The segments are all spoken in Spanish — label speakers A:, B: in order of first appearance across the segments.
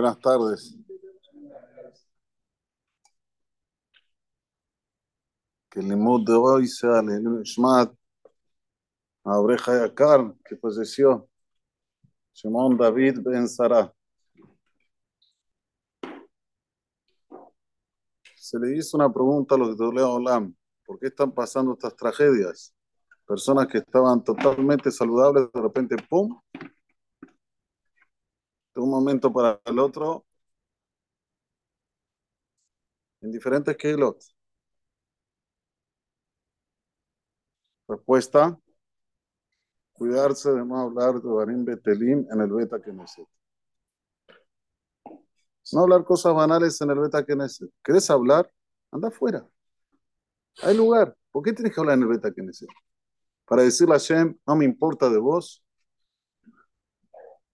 A: Buenas tardes. Que el limud de hoy sea el Shmat, a Yakar, que falleció, Shimon David Ben Sara. Se le hizo una pregunta a los de Olam, ¿por qué están pasando estas tragedias? Personas que estaban totalmente saludables, de repente, ¡pum!, un momento para el otro en diferentes kilos. Respuesta: cuidarse de no hablar de Barim Betelim en el Beta Knesset. No hablar cosas banales en el Beta Knesset. ¿Querés hablar? Anda afuera. Hay lugar. ¿Por qué tienes que hablar en el Beta Knesset? Para decirle a Shem, no me importa de vos,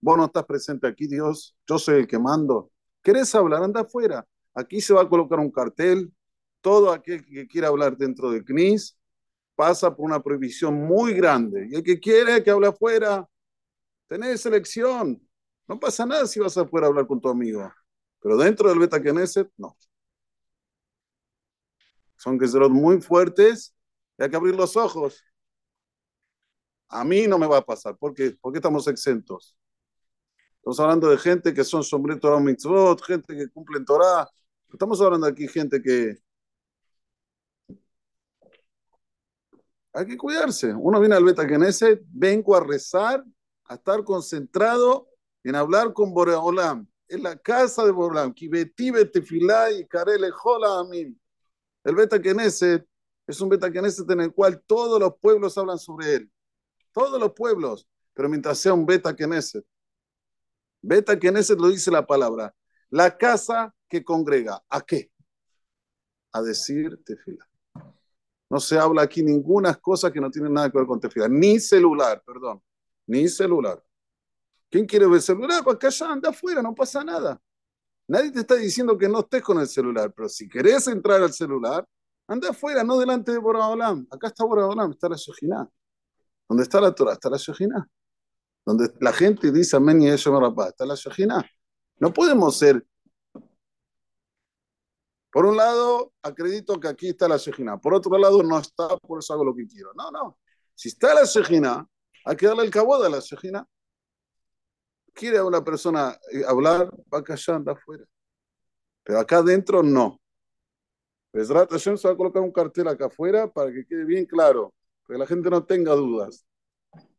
A: Vos no estás presente aquí, Dios. Yo soy el que mando. ¿Querés hablar? Anda afuera. Aquí se va a colocar un cartel. Todo aquel que quiera hablar dentro del CNIS pasa por una prohibición muy grande. Y el que quiere que hable afuera, tenés elección. No pasa nada si vas afuera a hablar con tu amigo. Pero dentro del Beta Knesset, no. Son que ser muy fuertes y hay que abrir los ojos. A mí no me va a pasar. ¿Por qué? Porque estamos exentos. Estamos hablando de gente que son sombrero Torah gente que cumplen Torah. Estamos hablando aquí gente que hay que cuidarse. Uno viene al Beta Knesset, vengo a rezar, a estar concentrado en hablar con Boreolam. En la casa de Boreolam. Kibeti karele jola amin. El Beta es un Beta Knesset en el cual todos los pueblos hablan sobre él. Todos los pueblos. Pero mientras sea un Beta Knesset Beta ese lo dice la palabra. La casa que congrega. ¿A qué? A decir tefila. No se habla aquí ninguna cosa que no tiene nada que ver con tefila. Ni celular, perdón. Ni celular. ¿Quién quiere ver celular? Pues allá anda afuera, no pasa nada. Nadie te está diciendo que no estés con el celular, pero si querés entrar al celular, anda afuera, no delante de Boraholam. Acá está Boraholam, está la Shojiná. ¿Dónde está la Torah? Está la Shojiná donde la gente dice amén y eso me está la shajina. No podemos ser. Por un lado, acredito que aquí está la shejina. Por otro lado, no está, por eso hago lo que quiero. No, no. Si está la shejina, hay que darle el cabo de la shejina. Quiere una persona eh, hablar, va a anda afuera. Pero acá adentro no. Besrat Hashem se va a colocar un cartel acá afuera para que quede bien claro, para que la gente no tenga dudas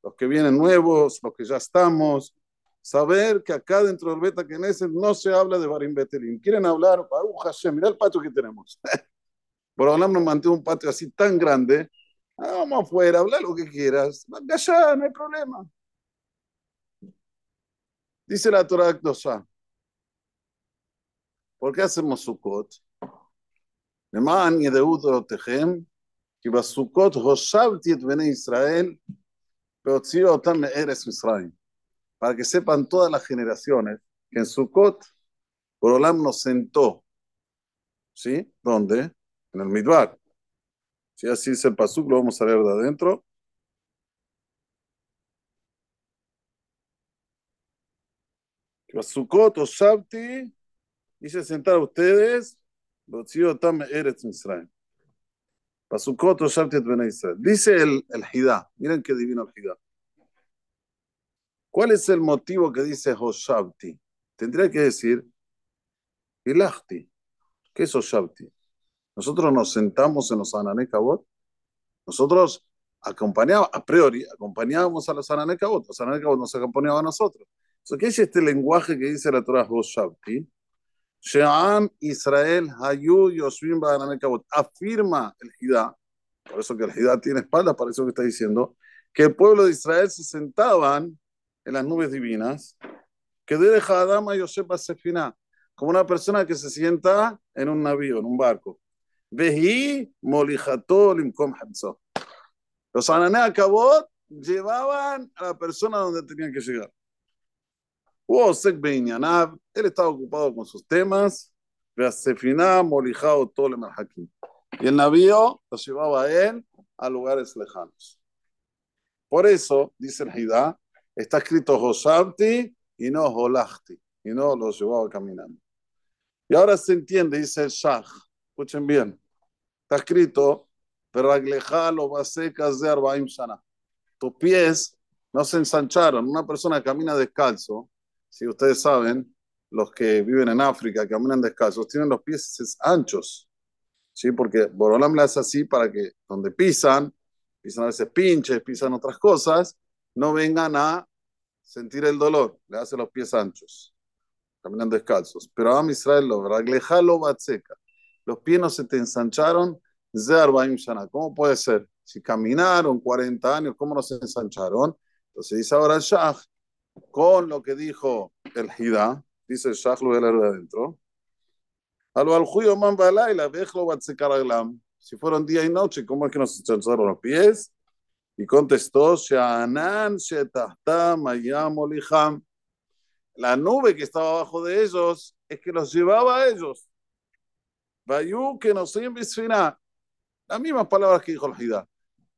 A: los que vienen nuevos, los que ya estamos, saber que acá dentro del Beta Knesset no se habla de Barim Betelim. Quieren hablar, Baruch Hashem, mira el patio que tenemos. Por hablar nos mantiene un patio así tan grande. Ah, vamos afuera, habla lo que quieras. Allá, no hay problema. Dice la Torah Akdosha. ¿Por qué hacemos Sukkot? למען ידעו דורותיכם, כי בסוכות הושבתי את בני ישראל para que sepan todas las generaciones que en Sukkot, Borolam nos sentó. ¿Sí? ¿Dónde? En el Midbar. Si así es el Pasuk, lo vamos a leer de adentro. Sukkot o Shabti, hice sentar a ustedes, Tam Eretz Misraim. Dice el, el Hidá, miren qué divino el Hidá. ¿Cuál es el motivo que dice Hoshabti? Tendría que decir Hilachti. ¿Qué es Hoshabti? Nosotros nos sentamos en los Ananekabot. Nosotros acompañábamos, a priori, acompañábamos a los Ananekabot. Los Ananekabot nos acompañaban a nosotros. ¿Qué es este lenguaje que dice la Torah Hoshabti? Sheam Israel Hayu Yoshvim Afirma el Hidá, por eso que el Hidá tiene espalda, para eso que está diciendo, que el pueblo de Israel se sentaban en las nubes divinas, que de Adama Yosef Sefina, como una persona que se sienta en un navío, en un barco. Molijato Limkom Los Anané Akabot llevaban a la persona donde tenían que llegar él estaba ocupado con sus temas, y el navío lo llevaba a él a lugares lejanos. Por eso, dice el Hidá, está escrito Hosabti y no Holachti. y no los llevaba caminando. Y ahora se entiende, dice el Shah, escuchen bien, está escrito, lo. Tus pies no se ensancharon. Una persona camina descalzo, si ustedes saben, los que viven en África, caminan descalzos, tienen los pies anchos, ¿sí? Porque Borolam le hace así para que donde pisan, pisan a veces pinches, pisan otras cosas, no vengan a sentir el dolor, le hace los pies anchos, caminan descalzos. Pero a Israel lo raglejalo batseca, los pies no se te ensancharon, ¿cómo puede ser? Si caminaron 40 años, ¿cómo no se ensancharon? Entonces dice ahora Shah, con lo que dijo el Hida, dice el a leer de adentro. Si fueron día y noche, ¿cómo es que nos ensancharon los pies? Y contestó, la nube que estaba abajo de ellos es que los llevaba a ellos. Que nos. Las mismas palabras que dijo el Hida.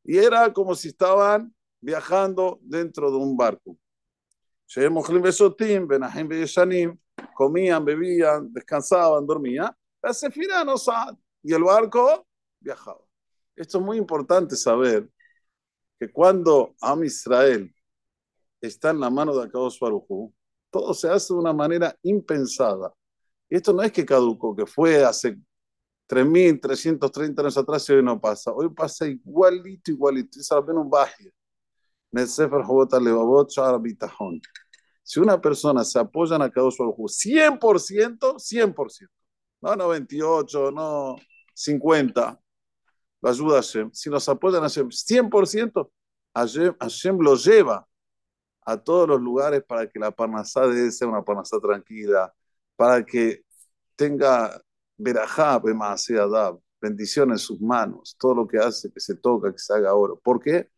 A: Y era como si estaban viajando dentro de un barco. Comían, bebían, descansaban, dormían. La sefina no y el barco viajaba. Esto es muy importante saber que cuando Am Israel está en la mano de Akadosh Baruj todo se hace de una manera impensada. Y esto no es que caducó, que fue hace 3.330 años atrás y hoy no pasa. Hoy pasa igualito, igualito. Es apenas un baje. En el Sefer Levavot Si una persona se apoya en Akadosh Baruj 100%, 100%. No 98, no 50 la ayuda a Hashem, si nos apoyan a Hashem 100%, Hashem, Hashem lo lleva a todos los lugares para que la parnasá de él sea una parnasá tranquila, para que tenga verajá, bendición en sus manos, todo lo que hace, que se toca, que se haga oro. ¿Por qué?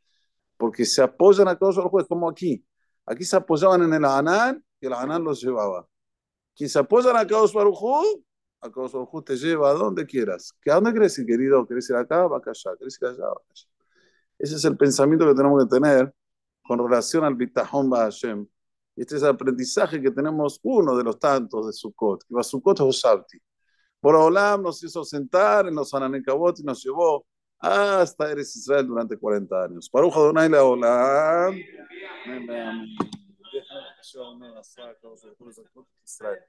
A: Porque se apoyan a todos los jueces, como aquí. Aquí se apoyaban en el Anán y el Anán los llevaba. Quien se apoyan a Kadosh Baruj a Baruj te lleva a donde quieras. ¿A dónde quieres ir, querido? ¿Quieres ir acá? Va acá allá. ¿Quieres ir allá? Va allá. Ese es el pensamiento que tenemos que tener con relación al Bitahon Hashem. Este es el aprendizaje que tenemos uno de los tantos de Sukkot. Que va Sukkot es Olam nos hizo sentar en los Ananekabot y nos llevó hasta Eres Israel durante 40 años. Baruch Adonai Olam. Amén. Israel.